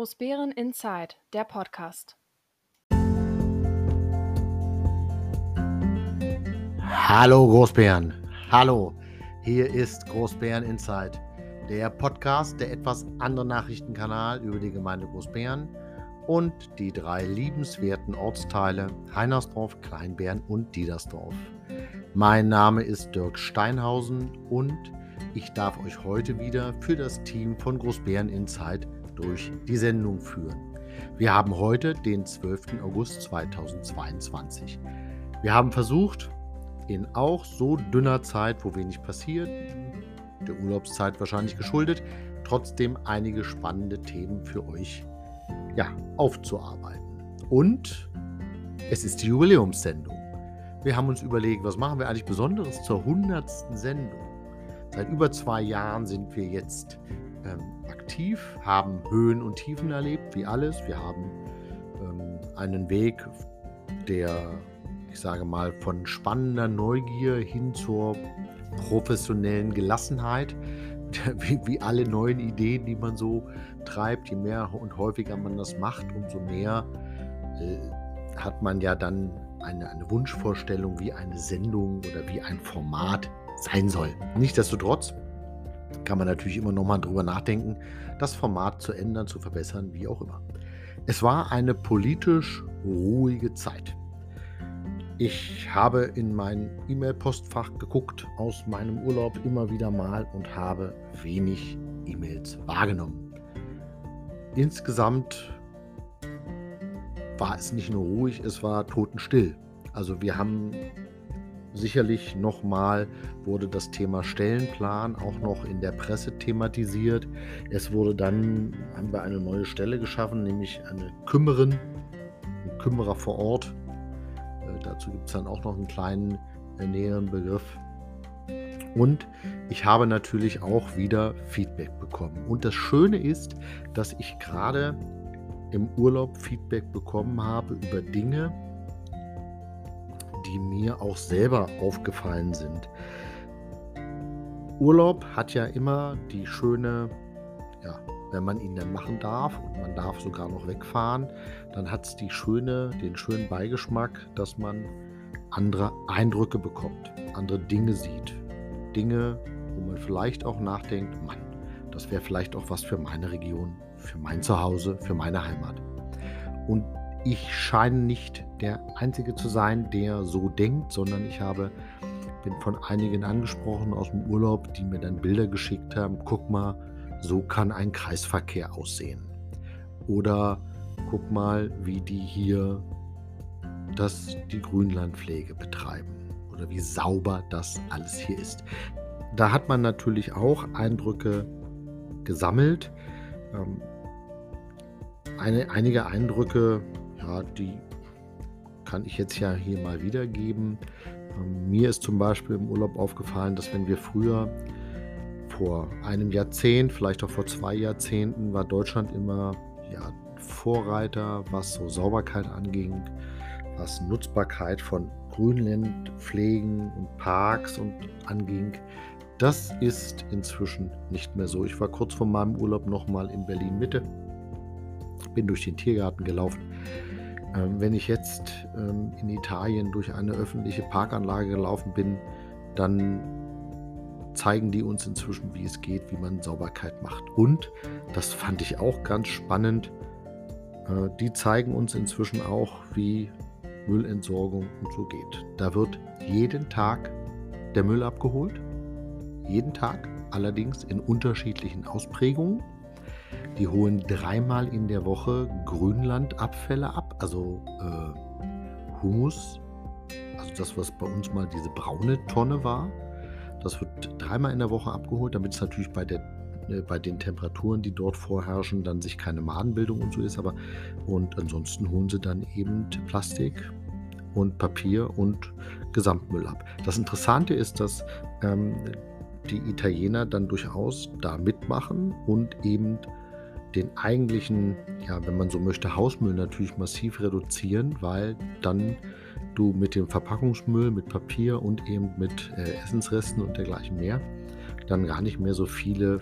Großbären Inside, der Podcast. Hallo Großbären, hallo, hier ist Großbären Inside, der Podcast, der etwas andere Nachrichtenkanal über die Gemeinde Großbären und die drei liebenswerten Ortsteile Heinersdorf, Kleinbären und Diedersdorf. Mein Name ist Dirk Steinhausen und ich darf euch heute wieder für das Team von Großbären Insight durch die Sendung führen. Wir haben heute den 12. August 2022. Wir haben versucht, in auch so dünner Zeit, wo wenig passiert, der Urlaubszeit wahrscheinlich geschuldet, trotzdem einige spannende Themen für euch ja, aufzuarbeiten. Und es ist die Jubiläumssendung. Wir haben uns überlegt, was machen wir eigentlich Besonderes zur 100. Sendung? Seit über zwei Jahren sind wir jetzt ähm, aktiv, haben Höhen und Tiefen erlebt, wie alles. Wir haben ähm, einen Weg, der, ich sage mal, von spannender Neugier hin zur professionellen Gelassenheit, wie, wie alle neuen Ideen, die man so treibt, je mehr und häufiger man das macht, umso mehr äh, hat man ja dann eine, eine Wunschvorstellung, wie eine Sendung oder wie ein Format sein soll. Nichtsdestotrotz kann man natürlich immer noch mal drüber nachdenken, das Format zu ändern, zu verbessern, wie auch immer. Es war eine politisch ruhige Zeit. Ich habe in mein E-Mail-Postfach geguckt aus meinem Urlaub immer wieder mal und habe wenig E-Mails wahrgenommen. Insgesamt war es nicht nur ruhig, es war totenstill. Also wir haben Sicherlich nochmal wurde das Thema Stellenplan auch noch in der Presse thematisiert. Es wurde dann, haben wir eine neue Stelle geschaffen, nämlich eine Kümmerin, ein Kümmerer vor Ort. Äh, dazu gibt es dann auch noch einen kleinen äh, näheren Begriff. Und ich habe natürlich auch wieder Feedback bekommen. Und das Schöne ist, dass ich gerade im Urlaub Feedback bekommen habe über Dinge, die mir auch selber aufgefallen sind. Urlaub hat ja immer die schöne, ja, wenn man ihn dann machen darf und man darf sogar noch wegfahren, dann hat es die schöne, den schönen Beigeschmack, dass man andere Eindrücke bekommt, andere Dinge sieht. Dinge, wo man vielleicht auch nachdenkt, Mann, das wäre vielleicht auch was für meine Region, für mein Zuhause, für meine Heimat. Und ich scheine nicht der Einzige zu sein, der so denkt, sondern ich habe, bin von einigen angesprochen aus dem Urlaub, die mir dann Bilder geschickt haben. Guck mal, so kann ein Kreisverkehr aussehen. Oder guck mal, wie die hier das, die Grünlandpflege betreiben. Oder wie sauber das alles hier ist. Da hat man natürlich auch Eindrücke gesammelt. Ähm, eine, einige Eindrücke ja, die kann ich jetzt ja hier mal wiedergeben. Ähm, mir ist zum Beispiel im Urlaub aufgefallen, dass wenn wir früher vor einem Jahrzehnt, vielleicht auch vor zwei Jahrzehnten, war Deutschland immer ja, Vorreiter, was so Sauberkeit anging, was Nutzbarkeit von Grünlandpflegen und Parks und anging. Das ist inzwischen nicht mehr so. Ich war kurz vor meinem Urlaub nochmal in Berlin Mitte, bin durch den Tiergarten gelaufen wenn ich jetzt ähm, in Italien durch eine öffentliche Parkanlage gelaufen bin, dann zeigen die uns inzwischen, wie es geht, wie man Sauberkeit macht. Und, das fand ich auch ganz spannend, äh, die zeigen uns inzwischen auch, wie Müllentsorgung und so geht. Da wird jeden Tag der Müll abgeholt. Jeden Tag, allerdings in unterschiedlichen Ausprägungen. Die holen dreimal in der Woche Grünlandabfälle ab, also äh, Humus, also das, was bei uns mal diese braune Tonne war. Das wird dreimal in der Woche abgeholt, damit es natürlich bei, der, äh, bei den Temperaturen, die dort vorherrschen, dann sich keine Madenbildung und so ist. Aber und ansonsten holen sie dann eben Plastik und Papier und Gesamtmüll ab. Das Interessante ist, dass ähm, die Italiener dann durchaus da mitmachen und eben den eigentlichen, ja, wenn man so möchte, Hausmüll natürlich massiv reduzieren, weil dann du mit dem Verpackungsmüll, mit Papier und eben mit äh, Essensresten und dergleichen mehr dann gar nicht mehr so viele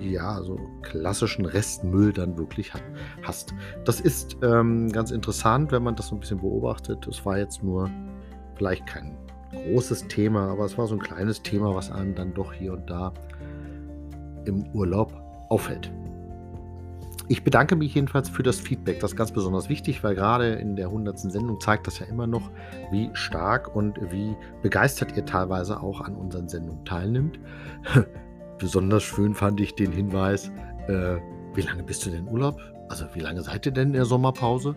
ja, so klassischen Restmüll dann wirklich hat, hast. Das ist ähm, ganz interessant, wenn man das so ein bisschen beobachtet. Es war jetzt nur vielleicht kein großes Thema, aber es war so ein kleines Thema, was einem dann doch hier und da im Urlaub auffällt. Ich bedanke mich jedenfalls für das Feedback. Das ist ganz besonders wichtig, weil gerade in der 100. Sendung zeigt das ja immer noch, wie stark und wie begeistert ihr teilweise auch an unseren Sendungen teilnimmt. besonders schön fand ich den Hinweis, äh, wie lange bist du denn in Urlaub? Also wie lange seid ihr denn in der Sommerpause?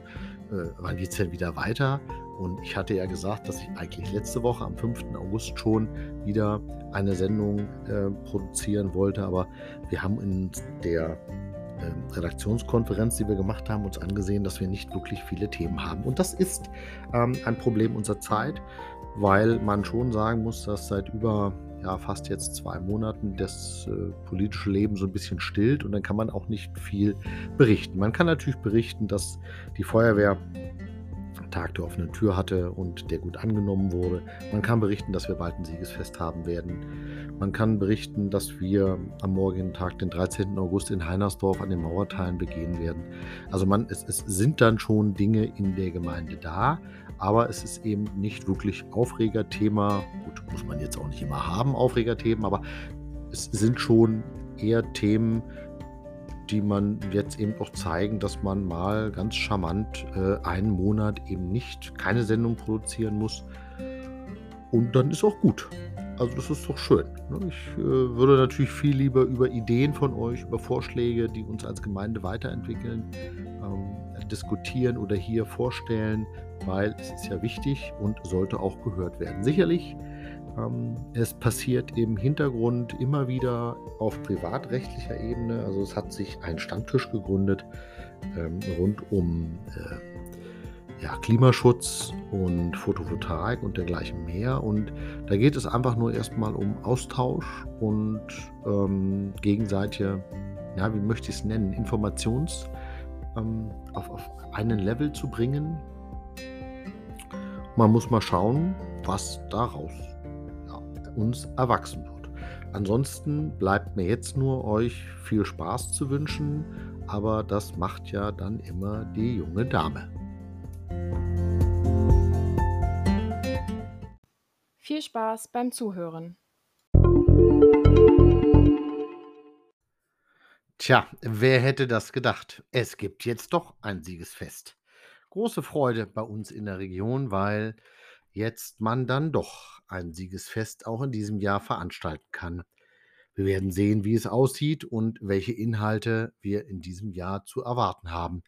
Äh, wann geht es denn wieder weiter? Und ich hatte ja gesagt, dass ich eigentlich letzte Woche am 5. August schon wieder eine Sendung äh, produzieren wollte, aber wir haben in der Redaktionskonferenz, die wir gemacht haben, uns angesehen, dass wir nicht wirklich viele Themen haben. Und das ist ähm, ein Problem unserer Zeit, weil man schon sagen muss, dass seit über ja, fast jetzt zwei Monaten das äh, politische Leben so ein bisschen stillt und dann kann man auch nicht viel berichten. Man kann natürlich berichten, dass die Feuerwehr Tag der offenen Tür hatte und der gut angenommen wurde. Man kann berichten, dass wir bald ein Siegesfest haben werden. Man kann berichten, dass wir am morgigen Tag, den 13. August, in Heinersdorf an den Mauerteilen begehen werden. Also man, es, es sind dann schon Dinge in der Gemeinde da, aber es ist eben nicht wirklich Aufregerthema. Gut, muss man jetzt auch nicht immer haben, Aufregerthemen, aber es sind schon eher Themen, die man jetzt eben auch zeigen, dass man mal ganz charmant äh, einen Monat eben nicht keine Sendung produzieren muss. Und dann ist auch gut. Also das ist doch schön. Ne? Ich äh, würde natürlich viel lieber über Ideen von euch, über Vorschläge, die uns als Gemeinde weiterentwickeln, ähm, diskutieren oder hier vorstellen, weil es ist ja wichtig und sollte auch gehört werden. Sicherlich ähm, es passiert im Hintergrund immer wieder auf privatrechtlicher Ebene. Also es hat sich ein Stammtisch gegründet ähm, rund um äh, Klimaschutz und Photovoltaik und dergleichen mehr. Und da geht es einfach nur erstmal um Austausch und ähm, gegenseitige, ja, wie möchte ich es nennen, Informations auf, auf einen Level zu bringen. Man muss mal schauen, was daraus uns erwachsen wird. Ansonsten bleibt mir jetzt nur euch viel Spaß zu wünschen, aber das macht ja dann immer die junge Dame. Viel Spaß beim Zuhören. Tja, wer hätte das gedacht? Es gibt jetzt doch ein Siegesfest. Große Freude bei uns in der Region, weil jetzt man dann doch ein Siegesfest auch in diesem Jahr veranstalten kann. Wir werden sehen, wie es aussieht und welche Inhalte wir in diesem Jahr zu erwarten haben.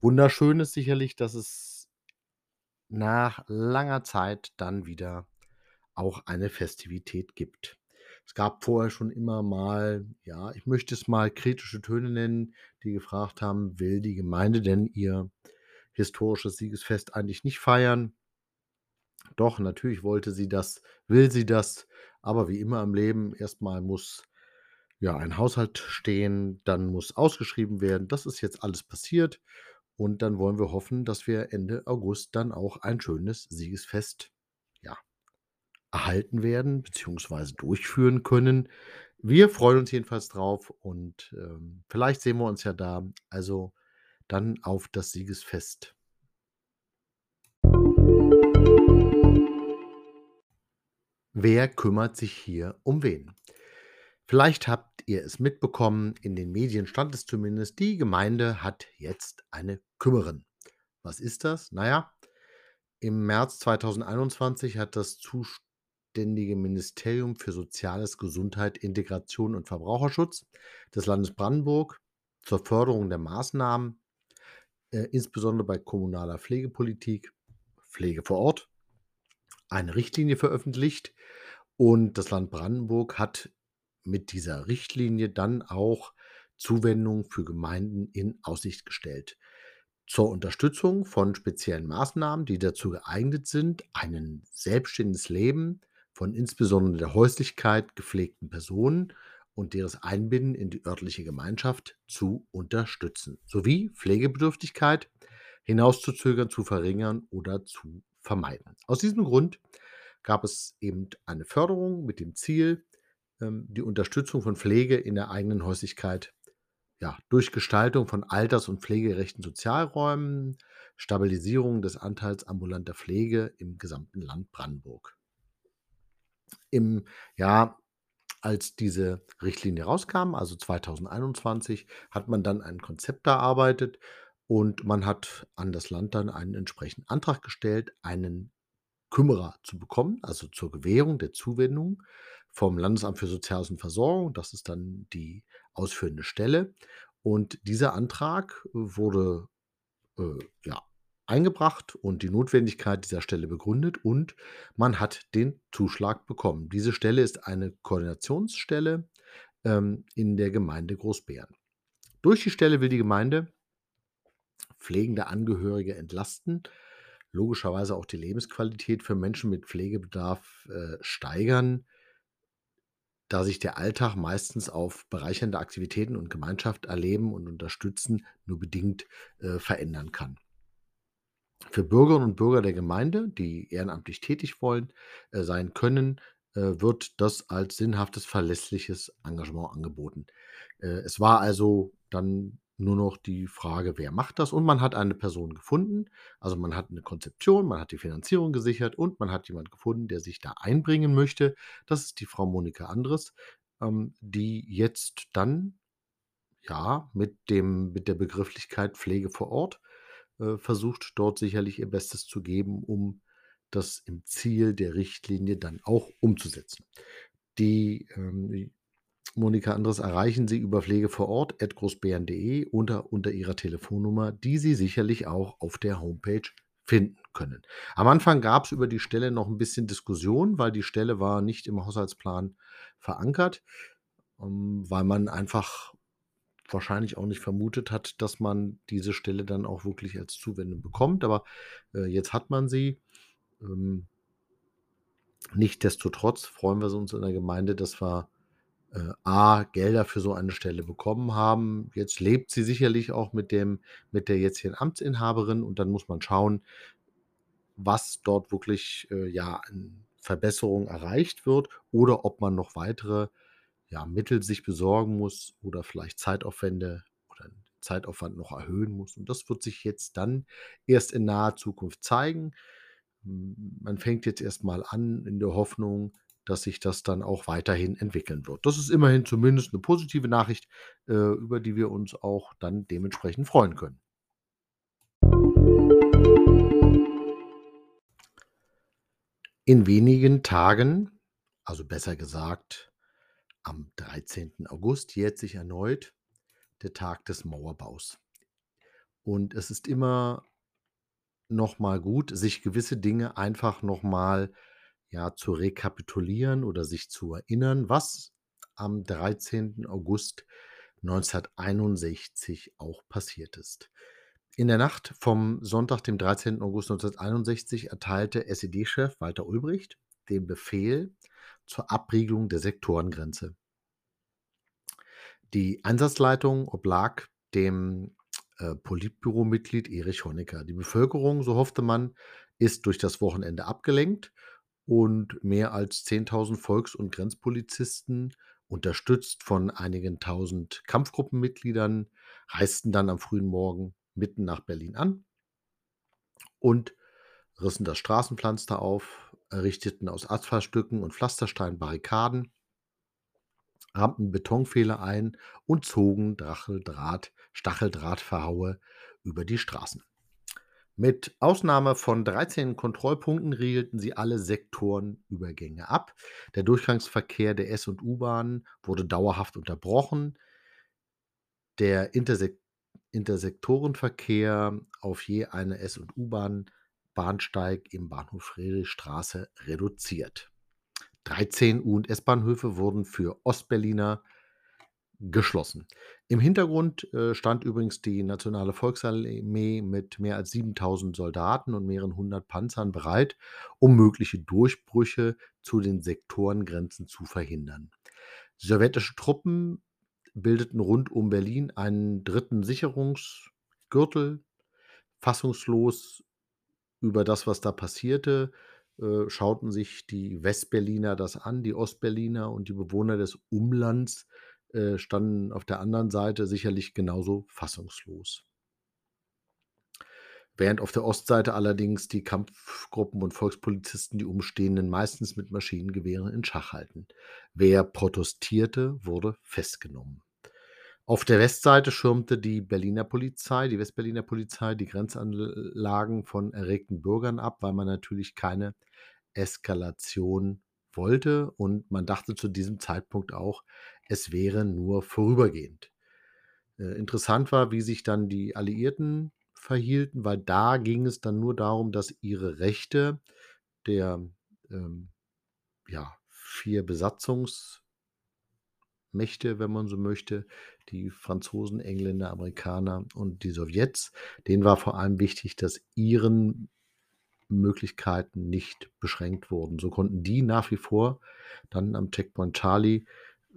Wunderschön ist sicherlich, dass es nach langer Zeit dann wieder auch eine Festivität gibt. Es gab vorher schon immer mal, ja, ich möchte es mal kritische Töne nennen, die gefragt haben, will die Gemeinde denn ihr historisches Siegesfest eigentlich nicht feiern? Doch, natürlich wollte sie das, will sie das, aber wie immer im Leben, erstmal muss ja ein Haushalt stehen, dann muss ausgeschrieben werden. Das ist jetzt alles passiert und dann wollen wir hoffen, dass wir Ende August dann auch ein schönes Siegesfest ja, erhalten werden bzw. durchführen können. Wir freuen uns jedenfalls drauf und ähm, vielleicht sehen wir uns ja da. Also dann auf das Siegesfest. Wer kümmert sich hier um wen? Vielleicht habt ihr es mitbekommen, in den Medien stand es zumindest, die Gemeinde hat jetzt eine Kümmerin. Was ist das? Naja, im März 2021 hat das zuständige Ministerium für Soziales, Gesundheit, Integration und Verbraucherschutz des Landes Brandenburg zur Förderung der Maßnahmen, äh, insbesondere bei kommunaler Pflegepolitik, Pflege vor Ort, eine Richtlinie veröffentlicht und das Land Brandenburg hat mit dieser Richtlinie dann auch Zuwendung für Gemeinden in Aussicht gestellt. Zur Unterstützung von speziellen Maßnahmen, die dazu geeignet sind, ein selbstständiges Leben von insbesondere der Häuslichkeit gepflegten Personen und deren Einbinden in die örtliche Gemeinschaft zu unterstützen, sowie Pflegebedürftigkeit hinauszuzögern, zu verringern oder zu vermeiden. Aus diesem Grund gab es eben eine Förderung mit dem Ziel, ähm, die Unterstützung von Pflege in der eigenen Häuslichkeit, ja, durch Gestaltung von alters und pflegegerechten Sozialräumen, Stabilisierung des Anteils ambulanter Pflege im gesamten Land Brandenburg. Im Jahr, als diese Richtlinie rauskam, also 2021, hat man dann ein Konzept erarbeitet und man hat an das Land dann einen entsprechenden Antrag gestellt, einen Kümmerer zu bekommen, also zur Gewährung der Zuwendung vom Landesamt für Soziales und Versorgung. Das ist dann die ausführende Stelle. Und dieser Antrag wurde, äh, ja, eingebracht und die Notwendigkeit dieser Stelle begründet und man hat den Zuschlag bekommen. Diese Stelle ist eine Koordinationsstelle, ähm, in der Gemeinde Großbeeren. Durch die Stelle will die Gemeinde pflegende Angehörige entlasten, logischerweise auch die Lebensqualität für Menschen mit Pflegebedarf, äh, steigern da sich der Alltag meistens auf bereichernde Aktivitäten und Gemeinschaft erleben und unterstützen nur bedingt, äh, verändern kann. Für Bürgerinnen und Bürger der Gemeinde, die ehrenamtlich tätig wollen äh, sein können, äh, wird das als sinnhaftes, verlässliches Engagement angeboten. Äh, es war also dann nur noch die Frage, wer macht das? Und man hat eine Person gefunden. Also man hat eine Konzeption, man hat die Finanzierung gesichert und man hat jemand gefunden, der sich da einbringen möchte. Das ist die Frau Monika Andres, ähm, die jetzt dann ja mit dem mit der Begrifflichkeit Pflege vor Ort äh, versucht, dort sicherlich ihr Bestes zu geben, um das im Ziel der Richtlinie dann auch umzusetzen. Die, ähm, Monika Andres erreichen Sie über Pflege vor Ort unter, unter Ihrer Telefonnummer, die Sie sicherlich auch auf der Homepage finden können. Am Anfang gab es über die Stelle noch ein bisschen Diskussion, weil die Stelle war nicht im Haushaltsplan verankert, ähm, weil man einfach wahrscheinlich auch nicht vermutet hat, dass man diese Stelle dann auch wirklich als Zuwendung bekommt. Aber äh, jetzt hat man sie. Ähm, Nichtsdestotrotz freuen wir uns in der Gemeinde, dass wir äh, A, Gelder für so eine Stelle bekommen haben. Jetzt lebt sie sicherlich auch mit dem mit der jetzigen Amtsinhaberin und dann muss man schauen, was dort wirklich, äh, ja, an Verbesserung erreicht wird oder ob man noch weitere, ja, Mittel sich besorgen muss oder vielleicht Zeitaufwände oder Zeitaufwand noch erhöhen muss. Und das wird sich jetzt dann erst in naher Zukunft zeigen. Man fängt jetzt erst mal an in der Hoffnung, dass sich das dann auch weiterhin entwickeln wird. Das ist immerhin zumindest eine positive Nachricht, äh, über die wir uns auch dann dementsprechend freuen können. In wenigen Tagen, also besser gesagt am 13. August, jährt sich erneut der Tag des Mauerbaus. Und es ist immer noch mal gut, sich gewisse Dinge einfach noch mal ja, zu rekapitulieren oder sich zu erinnern, was am 13. August 1961 auch passiert ist. In der Nacht vom Sonntag, dem 13. August 1961, erteilte SED-Chef Walter Ulbricht den Befehl zur Abriegelung der Sektorengrenze. Die Einsatzleitung oblag dem äh, Politbüromitglied Erich Honecker. Die Bevölkerung, so hoffte man, ist durch das Wochenende abgelenkt und mehr als 10.000 Volks- und Grenzpolizisten, unterstützt von einigen tausend Kampfgruppenmitgliedern, reisten dann am frühen Morgen mitten nach Berlin an und rissen das Straßenpflaster auf, errichteten aus Asphaltstücken und Pflasterstein Barrikaden, rammten Betonpfähle ein und zogen Dracheldraht, Stacheldrahtverhaue über die Straßen. Mit Ausnahme von 13 Kontrollpunkten riegelten sie alle Sektorenübergänge ab. Der Durchgangsverkehr der S und U-Bahnen wurde dauerhaft unterbrochen. Der Intersek Intersektorenverkehr auf je eine S und U-Bahn Bahnsteig im Bahnhof Friedrichstraße reduziert. 13 U und S-Bahnhöfe wurden für Ostberliner geschlossen. Im Hintergrund äh, stand übrigens die Nationale Volksarmee mit mehr als 7000 Soldaten und mehreren hundert Panzern bereit, um mögliche Durchbrüche zu den Sektorengrenzen zu verhindern. Sowjetische Truppen bildeten rund um Berlin einen dritten Sicherungsgürtel. Fassungslos über das, was da passierte, äh, schauten sich die Westberliner das an, die Ostberliner und die Bewohner des Umlands, äh, standen auf der anderen Seite sicherlich genauso fassungslos. Während auf der Ostseite allerdings die Kampfgruppen und Volkspolizisten die Umstehenden meistens mit Maschinengewehren in Schach halten. Wer protestierte, wurde festgenommen. Auf der Westseite schirmte die Berliner Polizei, die Westberliner Polizei, die Grenzanlagen von erregten Bürgern ab, weil man natürlich keine Eskalation wollte und man dachte zu diesem Zeitpunkt auch, es wäre nur vorübergehend. Äh, interessant war, wie sich dann die Alliierten verhielten, weil da ging es dann nur darum, dass ihre Rechte der ähm, ja, vier Besatzungsmächte, wenn man so möchte, die Franzosen, Engländer, Amerikaner und die Sowjets, denen war vor allem wichtig, dass ihren Möglichkeiten nicht beschränkt wurden. So konnten die nach wie vor dann am Checkpoint Charlie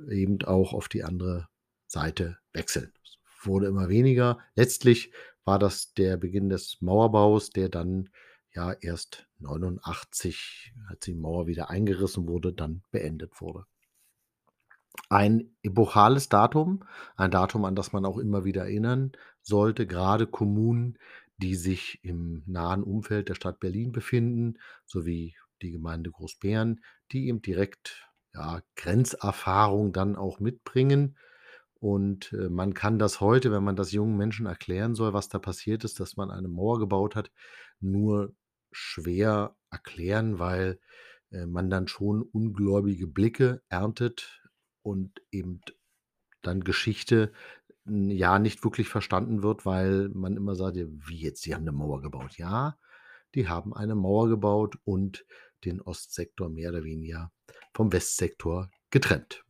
eben auch auf die andere Seite wechseln. Es wurde immer weniger. Letztlich war das der Beginn des Mauerbaus, der dann ja erst 89, als die Mauer wieder eingerissen wurde, dann beendet wurde. Ein epochales Datum, ein Datum, an das man auch immer wieder erinnern sollte, gerade Kommunen, die sich im nahen Umfeld der Stadt Berlin befinden, sowie die Gemeinde Großbären, die eben direkt ja, Grenzerfahrung dann auch mitbringen. Und äh, man kann das heute, wenn man das jungen Menschen erklären soll, was da passiert ist, dass man eine Mauer gebaut hat, nur schwer erklären, weil äh, man dann schon ungläubige Blicke erntet und eben dann Geschichte ja nicht wirklich verstanden wird, weil man immer sagt, wie jetzt, die haben eine Mauer gebaut. Ja, die haben eine Mauer gebaut und den Ostsektor mehr oder weniger vom Westsektor getrennt.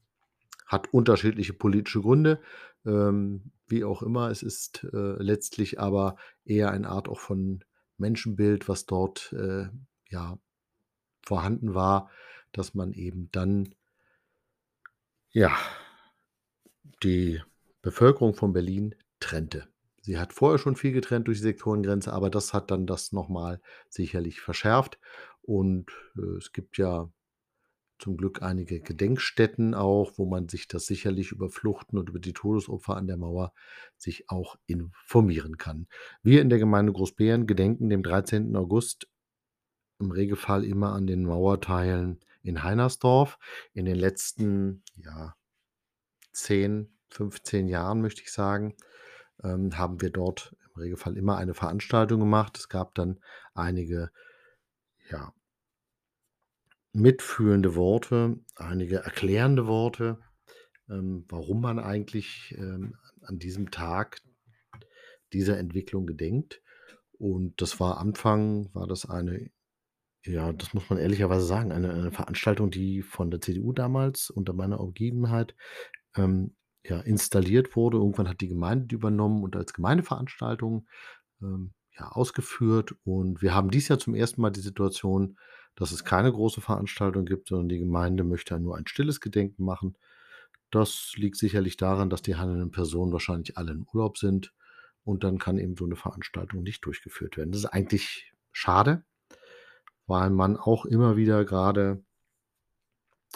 Hat unterschiedliche politische Gründe, ähm, wie auch immer. Es ist äh, letztlich aber eher eine Art auch von Menschenbild, was dort äh, ja vorhanden war, dass man eben dann ja die Bevölkerung von Berlin trennte. Sie hat vorher schon viel getrennt durch die Sektorengrenze, aber das hat dann das nochmal sicherlich verschärft. Und äh, es gibt ja zum Glück einige Gedenkstätten auch, wo man sich das sicherlich über Fluchten und über die Todesopfer an der Mauer sich auch informieren kann. Wir in der Gemeinde Großbären gedenken dem 13. August im Regelfall immer an den Mauerteilen in Heinersdorf. In den letzten ja, 10, 15 Jahren, möchte ich sagen, ähm, haben wir dort im Regelfall immer eine Veranstaltung gemacht. Es gab dann einige ja, mitfühlende Worte, einige erklärende Worte, ähm, warum man eigentlich ähm, an diesem Tag dieser Entwicklung gedenkt. Und das war Anfang, war das eine, ja, das muss man ehrlicherweise sagen, eine, eine Veranstaltung, die von der CDU damals unter meiner Umgebenheit ähm, ja, installiert wurde. Irgendwann hat die Gemeinde übernommen und als Gemeindeveranstaltung ähm, ja, ausgeführt. Und wir haben dies Jahr zum ersten Mal die Situation, dass es keine große Veranstaltung gibt, sondern die Gemeinde möchte nur ein stilles Gedenken machen. Das liegt sicherlich daran, dass die handelnden Personen wahrscheinlich alle im Urlaub sind und dann kann eben so eine Veranstaltung nicht durchgeführt werden. Das ist eigentlich schade, weil man auch immer wieder gerade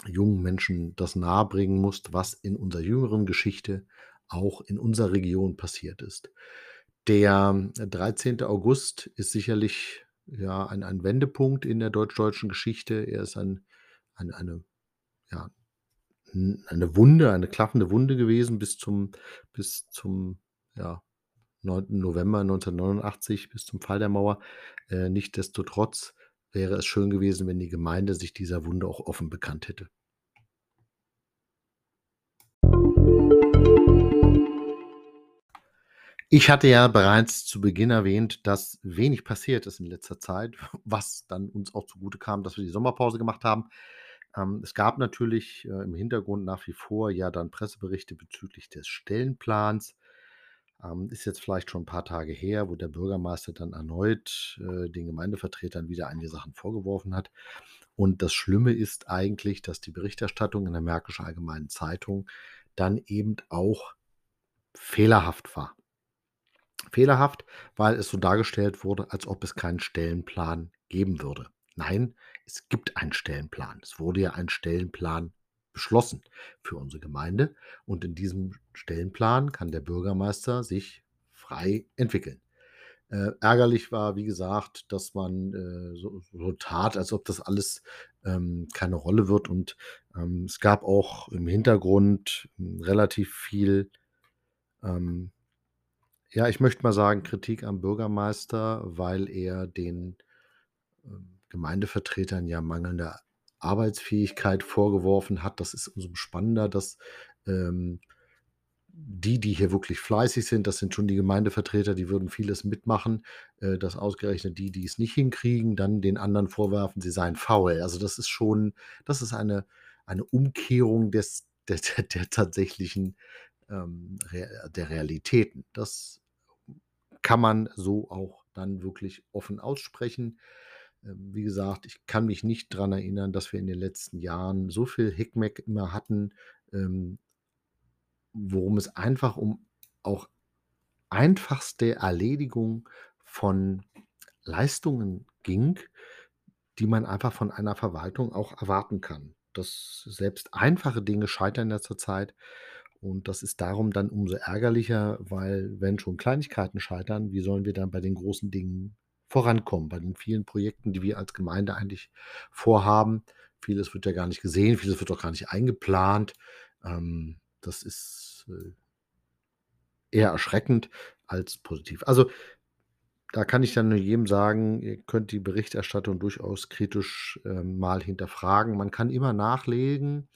jungen Menschen das nahebringen muss, was in unserer jüngeren Geschichte auch in unserer Region passiert ist. Der 13. August ist sicherlich ja ein, ein Wendepunkt in der deutsch-deutschen Geschichte. Er ist ein, ein, eine, ja, eine Wunde, eine klaffende Wunde gewesen bis zum, bis zum ja, 9. November 1989, bis zum Fall der Mauer. Äh, Nichtsdestotrotz wäre es schön gewesen, wenn die Gemeinde sich dieser Wunde auch offen bekannt hätte. Ich hatte ja bereits zu Beginn erwähnt, dass wenig passiert ist in letzter Zeit, was dann uns auch zugute kam, dass wir die Sommerpause gemacht haben. Ähm, es gab natürlich äh, im Hintergrund nach wie vor ja dann Presseberichte bezüglich des Stellenplans. Ähm, ist jetzt vielleicht schon ein paar Tage her, wo der Bürgermeister dann erneut äh, den Gemeindevertretern wieder einige Sachen vorgeworfen hat. Und das Schlimme ist eigentlich, dass die Berichterstattung in der Märkischen Allgemeinen Zeitung dann eben auch fehlerhaft war. Fehlerhaft, weil es so dargestellt wurde, als ob es keinen Stellenplan geben würde. Nein, es gibt einen Stellenplan. Es wurde ja ein Stellenplan beschlossen für unsere Gemeinde und in diesem Stellenplan kann der Bürgermeister sich frei entwickeln. Äh, ärgerlich war, wie gesagt, dass man, äh, so so tat, als ob das alles, ähm, keine Rolle wird und, ähm, es gab auch im Hintergrund, hm, relativ viel, ähm, ja, ich möchte mal sagen, Kritik am Bürgermeister, weil er den, ähm, Gemeindevertretern ja mangelnde Arbeitsfähigkeit vorgeworfen hat. Das ist umso spannender, dass, ähm, die, die hier wirklich fleißig sind, das sind schon die Gemeindevertreter, die würden vieles mitmachen, äh, dass ausgerechnet die, die es nicht hinkriegen, dann den anderen vorwerfen, sie seien faul. Also, das ist schon das ist eine eine Umkehrung des der der der tatsächlichen, ähm, der Realitäten. Das kann man so auch dann wirklich offen aussprechen. Ähm, wie gesagt, ich kann mich nicht dran erinnern, dass wir in den letzten Jahren so viel Hickmack immer hatten, ähm worum es einfach um auch einfachste Erledigung von Leistungen ging, die man einfach von einer Verwaltung auch erwarten kann. Dass selbst einfache Dinge scheitern ja zurzeit und das ist darum dann umso ärgerlicher, weil wenn schon Kleinigkeiten scheitern, wie sollen wir dann bei den großen Dingen vorankommen, bei den vielen Projekten, die wir als Gemeinde eigentlich vorhaben? Vieles wird ja gar nicht gesehen, vieles wird auch gar nicht eingeplant. Ähm, das ist, äh eher erschreckend als positiv. Also, da kann ich dann nur jedem sagen, ihr könnt die Berichterstattung durchaus kritisch, ähm, mal hinterfragen. Man kann immer nachlegen,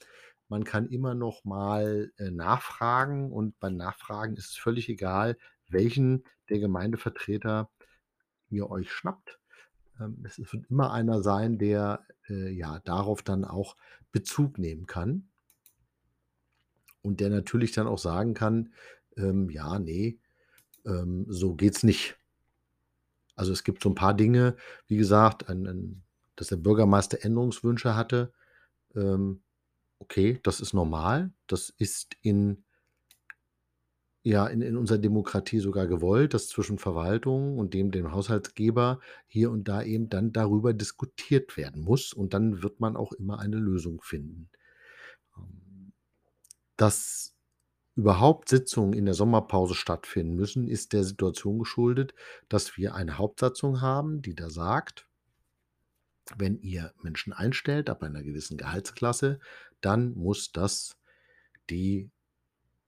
man kann immer noch mal, äh, nachfragen und bei Nachfragen ist es völlig egal, welchen der Gemeindevertreter ihr euch schnappt. Ähm, es wird immer einer sein, der, äh, ja, darauf dann auch Bezug nehmen kann. Und der natürlich dann auch sagen kann, ähm: „Ja, ne, ähm, so geht's nicht.“ Also, es gibt so 'n paar Dinge, wie gesagt, ein ein dass der Bürgermeister Änderungswünsche hatte. Ähm, okay, das ist normal. Das ist in ja, in in unserer Demokratie sogar gewollt, dass zwischen Verwaltung und dem dem Haushaltsgeber hier und da eben dann darüber diskutiert werden muss und dann wird man auch immer eine Lösung finden. Ähm, dass überhaupt Sitzungen in der Sommerpause stattfinden müssen, ist der Situation geschuldet, dass wir eine Hauptsatzung haben, die da sagt wenn ihr Menschen einstellt ab einer gewissen Gehaltsklasse, dann muss das die,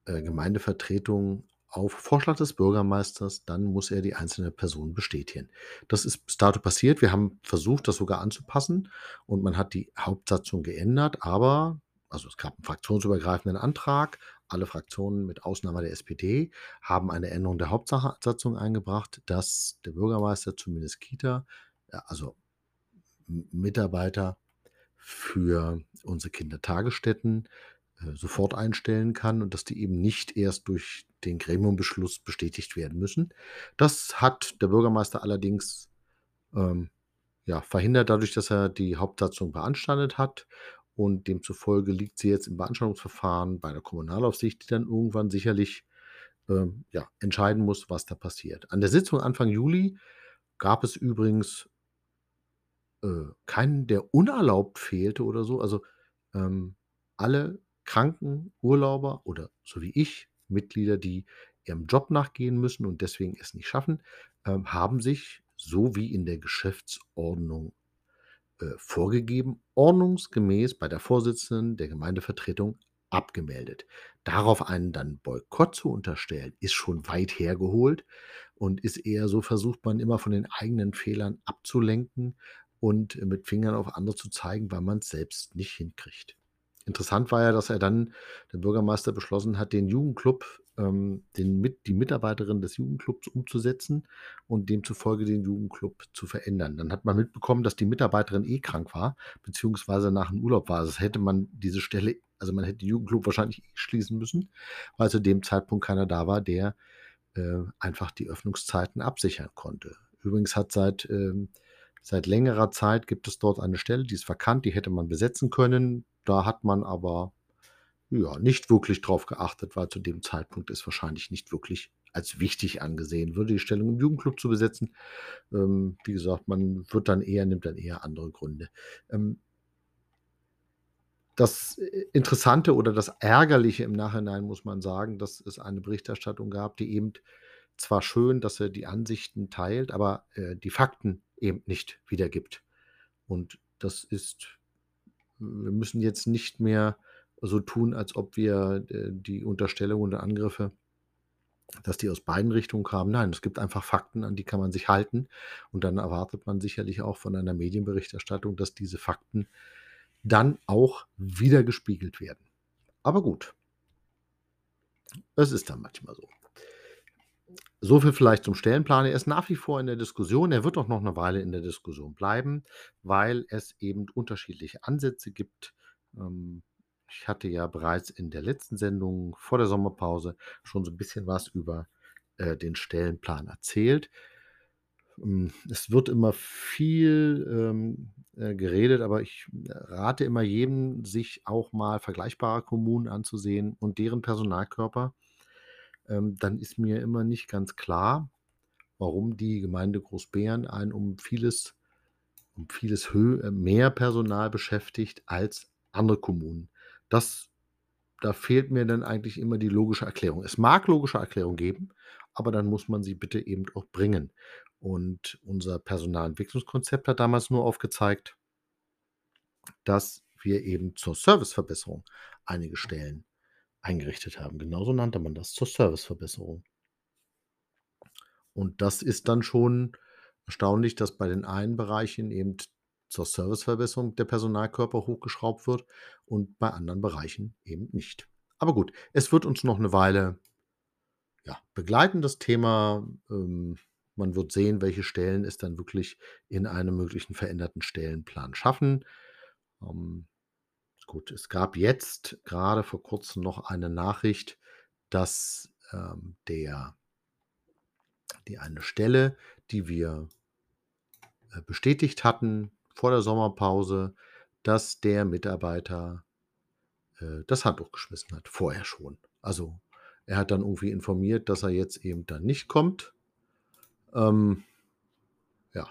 äh, Gemeindevertretung auf Vorschlag des Bürgermeisters dann muss er die einzelne Person bestätigen. Das ist bis dato passiert. Wir haben versucht, das sogar anzupassen und man hat die Hauptsatzung geändert, aber also, es gab 'n fraktionsübergreifenden Antrag. Alle Fraktionen mit Ausnahme der SPD haben eine Änderung der Hauptsache Satzung eingebracht, dass der Bürgermeister zumindest Kita, äh, also Mitarbeiter für unsere Kindertagesstätten, äh, sofort einstellen kann und dass die eben nicht erst durch den Gremiumbeschluss bestätigt werden müssen. Das hat der Bürgermeister allerdings, ähm, ja, verhindert dadurch, dass er die Hauptsatzung beanstandet hat und demzufolge liegt sie jetzt im Beanstandungsverfahren bei der Kommunalaufsicht, die dann irgendwann sicherlich, ähm, ja, entscheiden muss, was da passiert. An der Sitzung Anfang Juli gab es übrigens äh, keinen, der unerlaubt fehlte oder so. Also, ähm, alle kranken Urlauber oder so wie ich, Mitglieder, die ihrem Job nachgehen müssen und deswegen es nicht schaffen, ähm, haben sich, so wie in der Geschäftsordnung, äh, vorgegeben, ordnungsgemäß bei der Vorsitzenden der Gemeindevertretung abgemeldet. Darauf einen dann Boykott zu unterstellen, ist schon weit hergeholt und ist eher so versucht man immer von den eigenen Fehlern abzulenken und mit Fingern auf andere zu zeigen, weil man's selbst nicht hinkriegt. Interessant war ja, dass er dann der Bürgermeister beschlossen hat, den Jugendclub ähm, den mit die Mitarbeiterin des Jugendclubs umzusetzen und demzufolge den Jugendclub zu verändern. Dann hat man mitbekommen, dass die Mitarbeiterin eh krank war, beziehungsweise nach 'm Urlaub war. Das hätte man diese Stelle also, man hätte den Jugendclub wahrscheinlich eh schließen müssen, weil zu dem Zeitpunkt keiner da war, der, äh, einfach die Öffnungszeiten absichern konnte. Übrigens hat seit, ähm seit längerer Zeit gibt es dort eine Stelle, die ist vakant, die hätte man besetzen können. Da hat man aber, ja, nicht wirklich drauf geachtet, weil zu dem Zeitpunkt es wahrscheinlich nicht wirklich als wichtig angesehen würde, die Stellung im Jugendclub zu besetzen. Ähm, wie gesagt, man wird dann eher nimmt dann eher andere Gründe. Ähm das I Interessante oder das Ärgerliche im Nachhinein muss man sagen, dass es eine Berichterstattung gab, die eben zwar schön, dass er die Ansichten teilt, aber, äh, die Fakten eben nicht wiedergibt. Und das ist wir müssen jetzt nicht mehr so tun, als ob wir, äh, die Unterstellungen und Angriffe dass die aus beiden Richtungen kamen. Nein, es gibt einfach Fakten, an die kann man sich halten. Und dann erwartet man sicherlich auch von einer Medienberichterstattung, dass diese Fakten dann auch widergespiegelt werden. Aber gut. Es ist dann manchmal so. So viel vielleicht zum Stellenplan. Er ist nach wie vor in der Diskussion. Er wird auch noch 'ne Weile in der Diskussion bleiben, weil es eben unterschiedliche Ansätze gibt. Ähm, ich hatte ja bereits in der letzten Sendung vor der Sommerpause schon so 'n bisschen was über, äh, den Stellenplan erzählt. Hm, es wird immer viel, ähm, äh, geredet, aber ich rate immer jedem, sich auch mal vergleichbare Kommunen anzusehen und deren Personalkörper. Ähm, dann ist mir immer nicht ganz klar, warum die Gemeinde Großbeeren ein um vieles um vieles äh, mehr Personal beschäftigt als andere Kommunen. Das da fehlt mir dann eigentlich immer die logische Erklärung. Es mag logische Erklärungen geben, aber dann muss man sie bitte eben auch bringen. Und unser Personalentwicklungskonzept hat damals nur aufgezeigt dass wir eben zur Serviceverbesserung einige Stellen eingerichtet haben. Genauso nannte man das, zur Serviceverbesserung. Und das ist dann schon erstaunlich, dass bei den einen Bereichen eben zur Serviceverbesserung der Personalkörper hochgeschraubt wird und bei anderen Bereichen eben nicht. Aber gut, es wird uns noch 'ne Weile ja, begleiten, das Thema. Ähm, man wird sehen, welche Stellen es dann wirklich in einem möglichen veränderten Stellenplan schaffen. Ähm, gut, es gab jetzt grade vor Kurzem noch eine Nachricht, dass, ähm, der die eine Stelle, die wir äh, bestätigt hatten vor der Sommerpause, dass der Mitarbeiter, äh, das Handtuch geschmissen hat, vorher schon. Also, er hat dann irgendwie informiert, dass er jetzt eben dann nicht kommt. Ähm ja.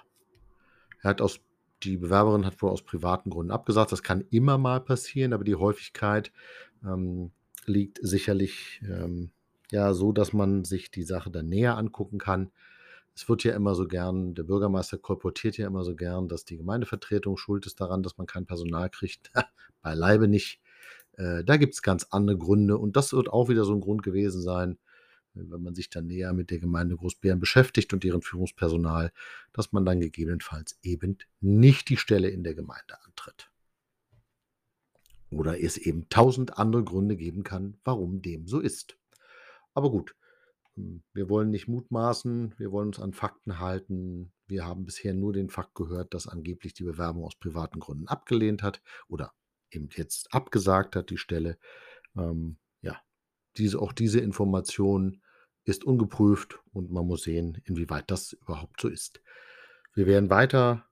Er hat aus die Bewerberin hat wohl aus privaten Gründen abgesagt. Das kann immer mal passieren, aber die Häufigkeit, ähm, liegt sicherlich, ähm, ja, so, dass man sich die Sache dann näher angucken kann. Es wird ja immer so gern der Bürgermeister kolportiert ja immer so gern, dass die Gemeindevertretung schuld ist daran, dass man kein Personal kriegt. Beileibe nicht. Äh, da gibt's ganz andere Gründe und das wird auch wieder so 'n Grund gewesen sein, wenn man sich dann näher mit der Gemeinde Großbeeren beschäftigt und deren Führungspersonal, dass man dann gegebenenfalls eben nicht die Stelle in der Gemeinde antritt. Oder es eben 1.000 andere Gründe geben kann, warum dem so ist. Aber gut, hm, wir wollen nicht mutmaßen, wir wollen uns an Fakten halten. Wir haben bisher nur den Fakt gehört, dass angeblich die Bewerbung aus privaten Gründen abgelehnt hat oder eben jetzt abgesagt hat, die Stelle. Ähm, ja, diese auch diese Information ist ungeprüft und man muss sehen, inwieweit das überhaupt so ist. Wir werden weiter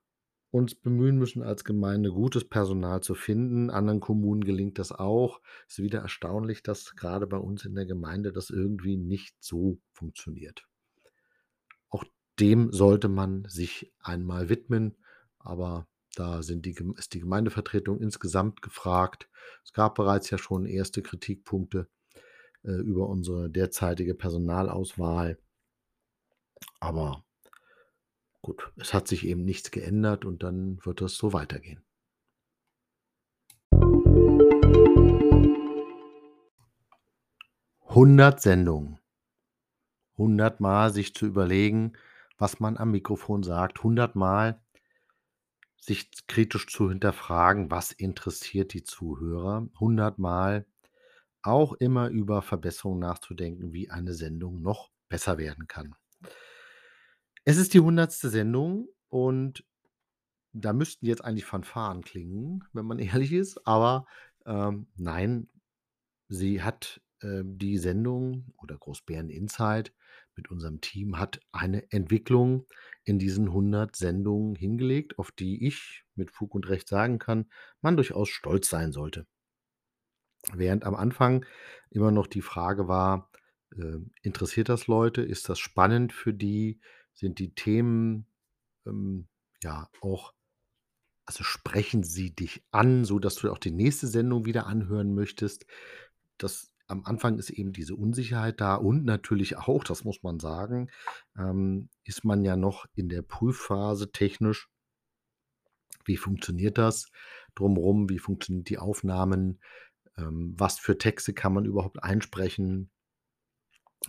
uns bemühen müssen, als Gemeinde gutes Personal zu finden. Anderen Kommunen gelingt das auch. Ist wieder erstaunlich, dass grade bei uns in der Gemeinde das irgendwie nicht so funktioniert. Auch dem sollte man sich einmal widmen, aber da sind die ist die Gemeindevertretung insgesamt gefragt. Es gab bereits ja schon erste Kritikpunkte äh, über unsere derzeitige Personalauswahl. Aber gut, es hat sich eben nichts geändert und dann wird das so weitergehen. Hundert Sendungen. Hundertmal sich zu überlegen, was man am Mikrofon sagt. Hundertmal sich kritisch zu hinterfragen, was interessiert die Zuhörer. Hundertmal auch immer über Verbesserungen nachzudenken, wie eine Sendung noch besser werden kann. Es ist die 100. Sendung und da müssten jetzt eigentlich Fanfaren klingen, wenn man ehrlich ist, aber, ähm, nein, sie hat, äh, die Sendung oder Großbären Insight mit unserem Team hat eine Entwicklung in diesen 100 Sendungen hingelegt, auf die ich mit Fug und Recht sagen kann, man durchaus stolz sein sollte. Während am Anfang immer noch die Frage war, Ähm, interessiert das Leute? Ist das spannend für die? Sind die Themen, ähm, ja, auch also, sprechen sie dich an, sodass du auch die nächste Sendung wieder anhören möchtest? Das am Anfang ist eben diese Unsicherheit da und natürlich auch, das muss man sagen, ähm, ist man ja noch in der Prüfphase technisch. Wie funktioniert das drumrum? Wie funktionieren die Aufnahmen? Ähm, was für Texte kann man überhaupt einsprechen?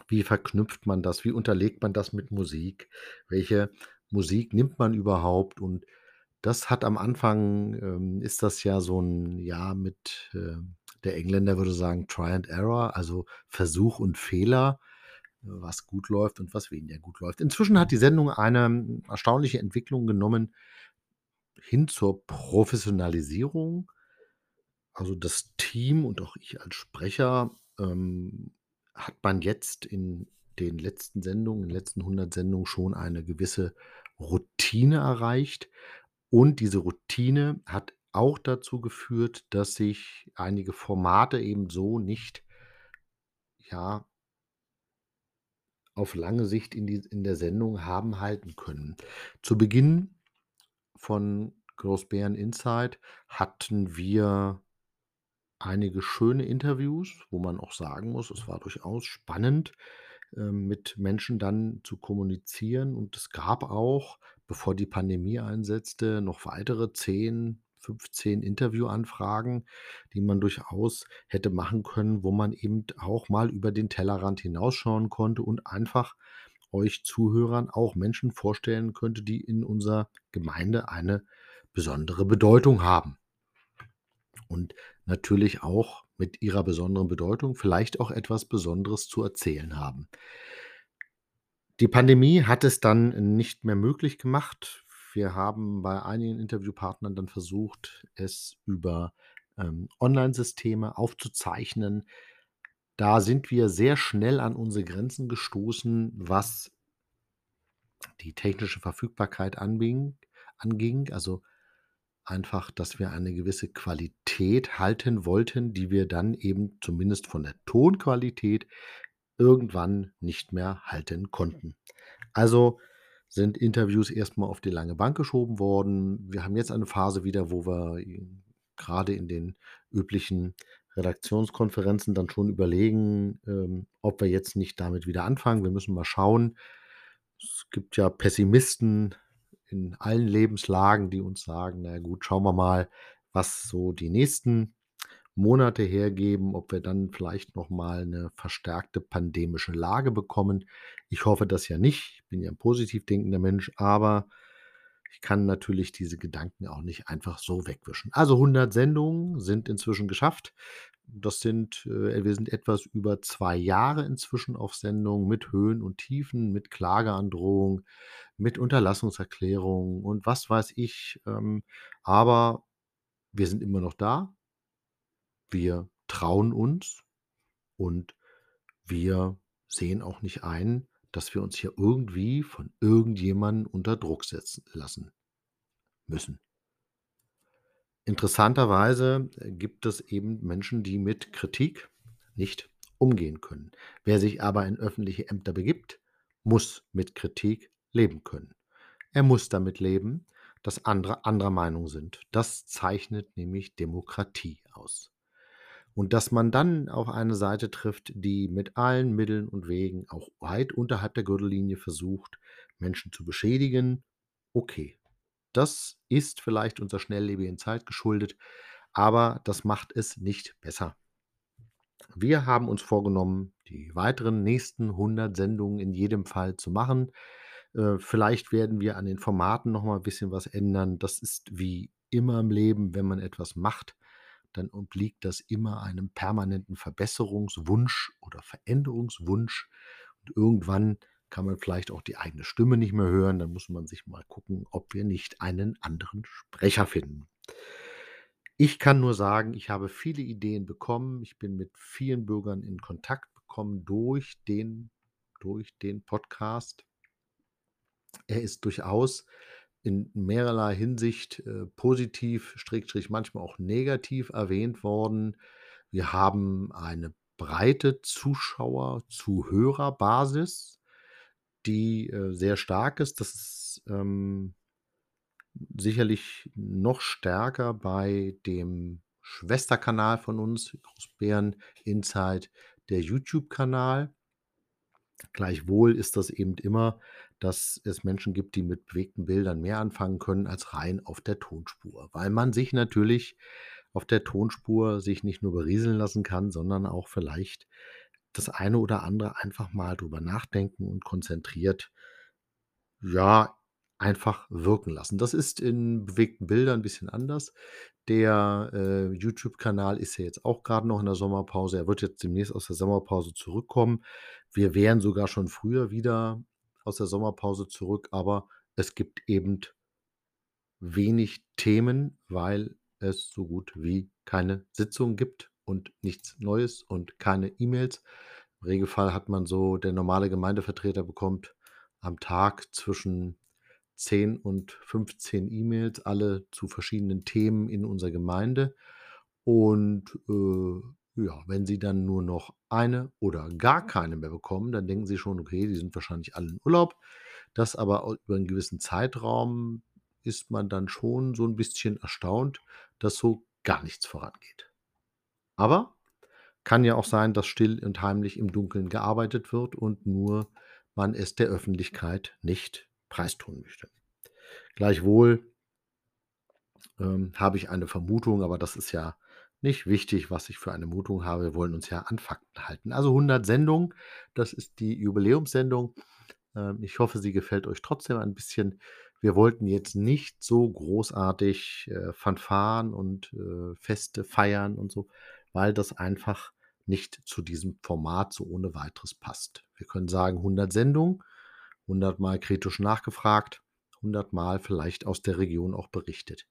Wie verknüpft man das? Wie unterlegt man das mit Musik? Welche Musik nimmt man überhaupt? Und das hat am Anfang ähm, ist das ja so 'n ja, mit, äh der Engländer würde sagen Try and Error, also Versuch und Fehler, was gut läuft und was weniger gut läuft. Inzwischen hat die Sendung eine, erstaunliche Entwicklung genommen hin zur Professionalisierung. Also, das Team und auch ich als Sprecher, ähm, hat man jetzt in den letzten Sendungen in den letzten 100 Sendungen schon eine gewisse Routine erreicht. Und diese Routine hat auch dazu geführt, dass sich einige Formate eben so nicht ja auf lange Sicht in die in der Sendung haben halten können. Zu Beginn von Großbären Insight hatten wir einige schöne Interviews, wo man auch sagen muss, es war durchaus spannend, ähm, mit Menschen dann zu kommunizieren. Und es gab auch, bevor die Pandemie einsetzte, noch weitere 10, 15 Interviewanfragen, die man durchaus hätte machen können, wo man eben auch mal über den Tellerrand hinausschauen konnte und einfach euch Zuhörern auch Menschen vorstellen könnte, die in unserer Gemeinde eine besondere Bedeutung haben. Und natürlich auch mit ihrer besonderen Bedeutung vielleicht auch etwas Besonderes zu erzählen haben. Die Pandemie hat es dann nicht mehr möglich gemacht. Wir haben bei einigen Interviewpartnern dann versucht, es über, ähm, Onlinesysteme aufzuzeichnen. Da sind wir sehr schnell an unsere Grenzen gestoßen, was die technische Verfügbarkeit anbing anging. Also, einfach, dass wir eine gewisse Qualität halten wollten, die wir dann eben zumindest von der Tonqualität irgendwann nicht mehr halten konnten. Also, sind Interviews erst mal auf die lange Bank geschoben worden. Wir haben jetzt eine Phase wieder, wo wir grade in den üblichen Redaktionskonferenzen dann schon überlegen, ähm, ob wir jetzt nicht damit wieder anfangen. Wir müssen mal schauen. Es gibt ja Pessimisten in allen Lebenslagen, die uns sagen: „Na gut, schauen wir mal, was so die nächsten Monate hergeben, ob wir dann vielleicht noch mal 'ne verstärkte pandemische Lage bekommen.“ Ich hoffe das ja nicht. Ich bin ja 'n positiv denkender Mensch, aber ich kann natürlich diese Gedanken auch nicht einfach so wegwischen. Also, 100 Sendungen sind inzwischen geschafft. Das sind äh, wir sind etwas über 2 Jahre inzwischen auf Sendung mit Höhen und Tiefen, mit Klageandrohung, mit Unterlassungserklärungen und was weiß ich, ähm, aber wir sind immer noch da. Wir trauen uns und wir sehen auch nicht ein, dass wir uns hier irgendwie von irgendjemandem unter Druck setzen lassen müssen. Interessanterweise, äh, gibt es eben Menschen, die mit Kritik nicht umgehen können. Wer sich aber in öffentliche Ämter begibt, muss mit Kritik leben können. Er muss damit leben, dass andere anderer Meinung sind. Das zeichnet nämlich Demokratie aus. Und dass man dann auf eine Seite trifft, die mit allen Mitteln und Wegen auch weit unterhalb der Gürtellinie versucht, Menschen zu beschädigen, okay. Das ist vielleicht unserer schnelllebigen Zeit geschuldet, aber das macht es nicht besser. Wir haben uns vorgenommen, die weiteren nächsten 100 Sendungen in jedem Fall zu machen. Äh, vielleicht werden wir an den Formaten noch mal 'n bisschen was ändern. Das ist wie immer im Leben, wenn man etwas macht, dann obliegt das immer einem permanenten Verbesserungswunsch oder Veränderungswunsch. Und irgendwann kann man vielleicht auch die eigene Stimme nicht mehr hören. Dann muss man sich mal gucken, ob wir nicht einen anderen Sprecher finden. Ich kann nur sagen, ich habe viele Ideen bekommen. Ich bin mit vielen Bürgern in Kontakt gekommen durch den durch den Podcast. Er ist durchaus in mehrerlei Hinsicht, äh, positiv, Schrägstrich manchmal auch negativ erwähnt worden. Wir haben eine breite Zuschauer Zuhörerbasis, die, äh, sehr stark ist. Das ist, ähm sicherlich noch stärker bei dem Schwesterkanal von uns, Großbären Insight, der YouTube-Kanal. Gleichwohl ist das eben immer, dass es Menschen gibt, die mit bewegten Bildern mehr anfangen können als rein auf der Tonspur, weil man sich natürlich auf der Tonspur sich nicht nur berieseln lassen kann, sondern auch vielleicht das eine oder andere einfach mal drüber nachdenken und konzentriert, ja, einfach wirken lassen. Das ist in bewegten Bildern 'n bisschen anders. Der, äh, YouTube-Kanal ist ja jetzt auch grade noch in der Sommerpause. Er wird jetzt demnächst aus der Sommerpause zurückkommen. Wir wären sogar schon früher wieder aus der Sommerpause zurück, aber es gibt eben wenig Themen, weil es so gut wie keine Sitzung gibt und nichts Neues und keine E-Mails. Im Regelfall hat man so der normale Gemeindevertreter bekommt am Tag zwischen 10 und 15 E-Mails, alle zu verschiedenen Themen in unserer Gemeinde. Und, äh, ja, wenn Sie dann nur noch eine oder gar keine mehr bekommen, dann denken Sie schon: „Okay, die sind wahrscheinlich alle in Urlaub.“ Das aber über 'n gewissen Zeitraum ist man dann schon so 'n bisschen erstaunt, dass so gar nichts vorangeht. Aber kann ja auch sein, dass still und heimlich im Dunkeln gearbeitet wird und nur man es der Öffentlichkeit nicht preistun möchte. Gleichwohl ähm, habe ich eine Vermutung, aber das ist ja nicht wichtig, was ich für eine Vermutung habe. Wir wollen uns ja an Fakten halten. Also 100 Sendungen, das ist die Jubiläumssendung. Ähm, ich hoffe, sie gefällt euch trotzdem ein bisschen. Wir wollten jetzt nicht so großartig, äh, Fanfaren und, äh, Feste feiern und so, weil das einfach nicht zu diesem Format so ohne Weiteres passt. Wir können sagen 100 Sendungen, hundertmal kritisch nachgefragt, hundertmal vielleicht aus der Region auch berichtet.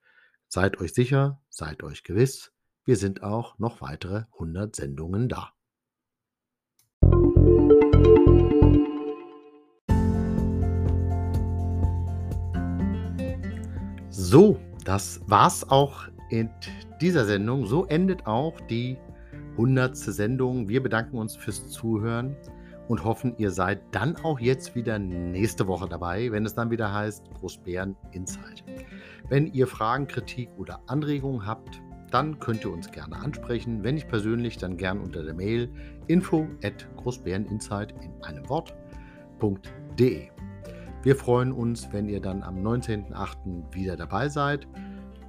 Seid euch sicher, seid euch gewiss, wir sind auch noch weitere 100 Sendungen da. So, das war's auch in dieser Sendung. So endet auch die 100. Sendung. Wir bedanken uns fürs Zuhören und hoffen, ihr seid dann auch jetzt wieder nächste Woche dabei, wenn es dann wieder heißt Großbären Insight. Wenn ihr Fragen, Kritik oder Anregungen habt, dann könnt ihr uns gerne ansprechen. Wenn nicht persönlich, dann gern unter der Mail info at großbäreninsight in einem Wort.de. Wir freuen uns, wenn ihr dann am 19.08. wieder dabei seid.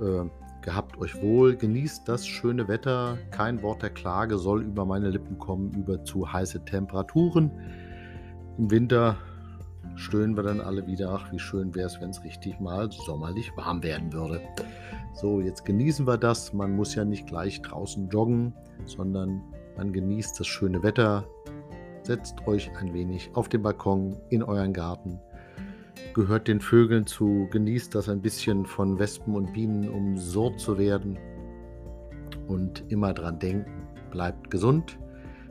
Äh, Gehabt euch wohl, genießt das schöne Wetter. Kein Wort der Klage soll über meine Lippen kommen, über zu heiße Temperaturen. Im Winter stöhnen wir dann alle wieder. Ach, wie schön wäre es, wenn es richtig mal sommerlich warm werden würde. So, jetzt genießen wir das. Man muss ja nicht gleich draußen joggen, sondern man genießt das schöne Wetter. Setzt euch ein wenig auf den Balkon in euren Garten gehört den Vögeln zu, genießt das ein bisschen von Wespen und Bienen umsurrt zu werden und immer dran denken, bleibt gesund.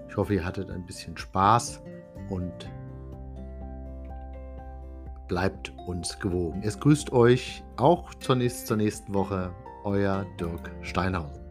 Ich hoffe, ihr hattet ein bisschen Spaß und bleibt uns gewogen. Es grüßt euch auch zur nächsten, zur nächsten Woche, euer Dirk Steinhausen.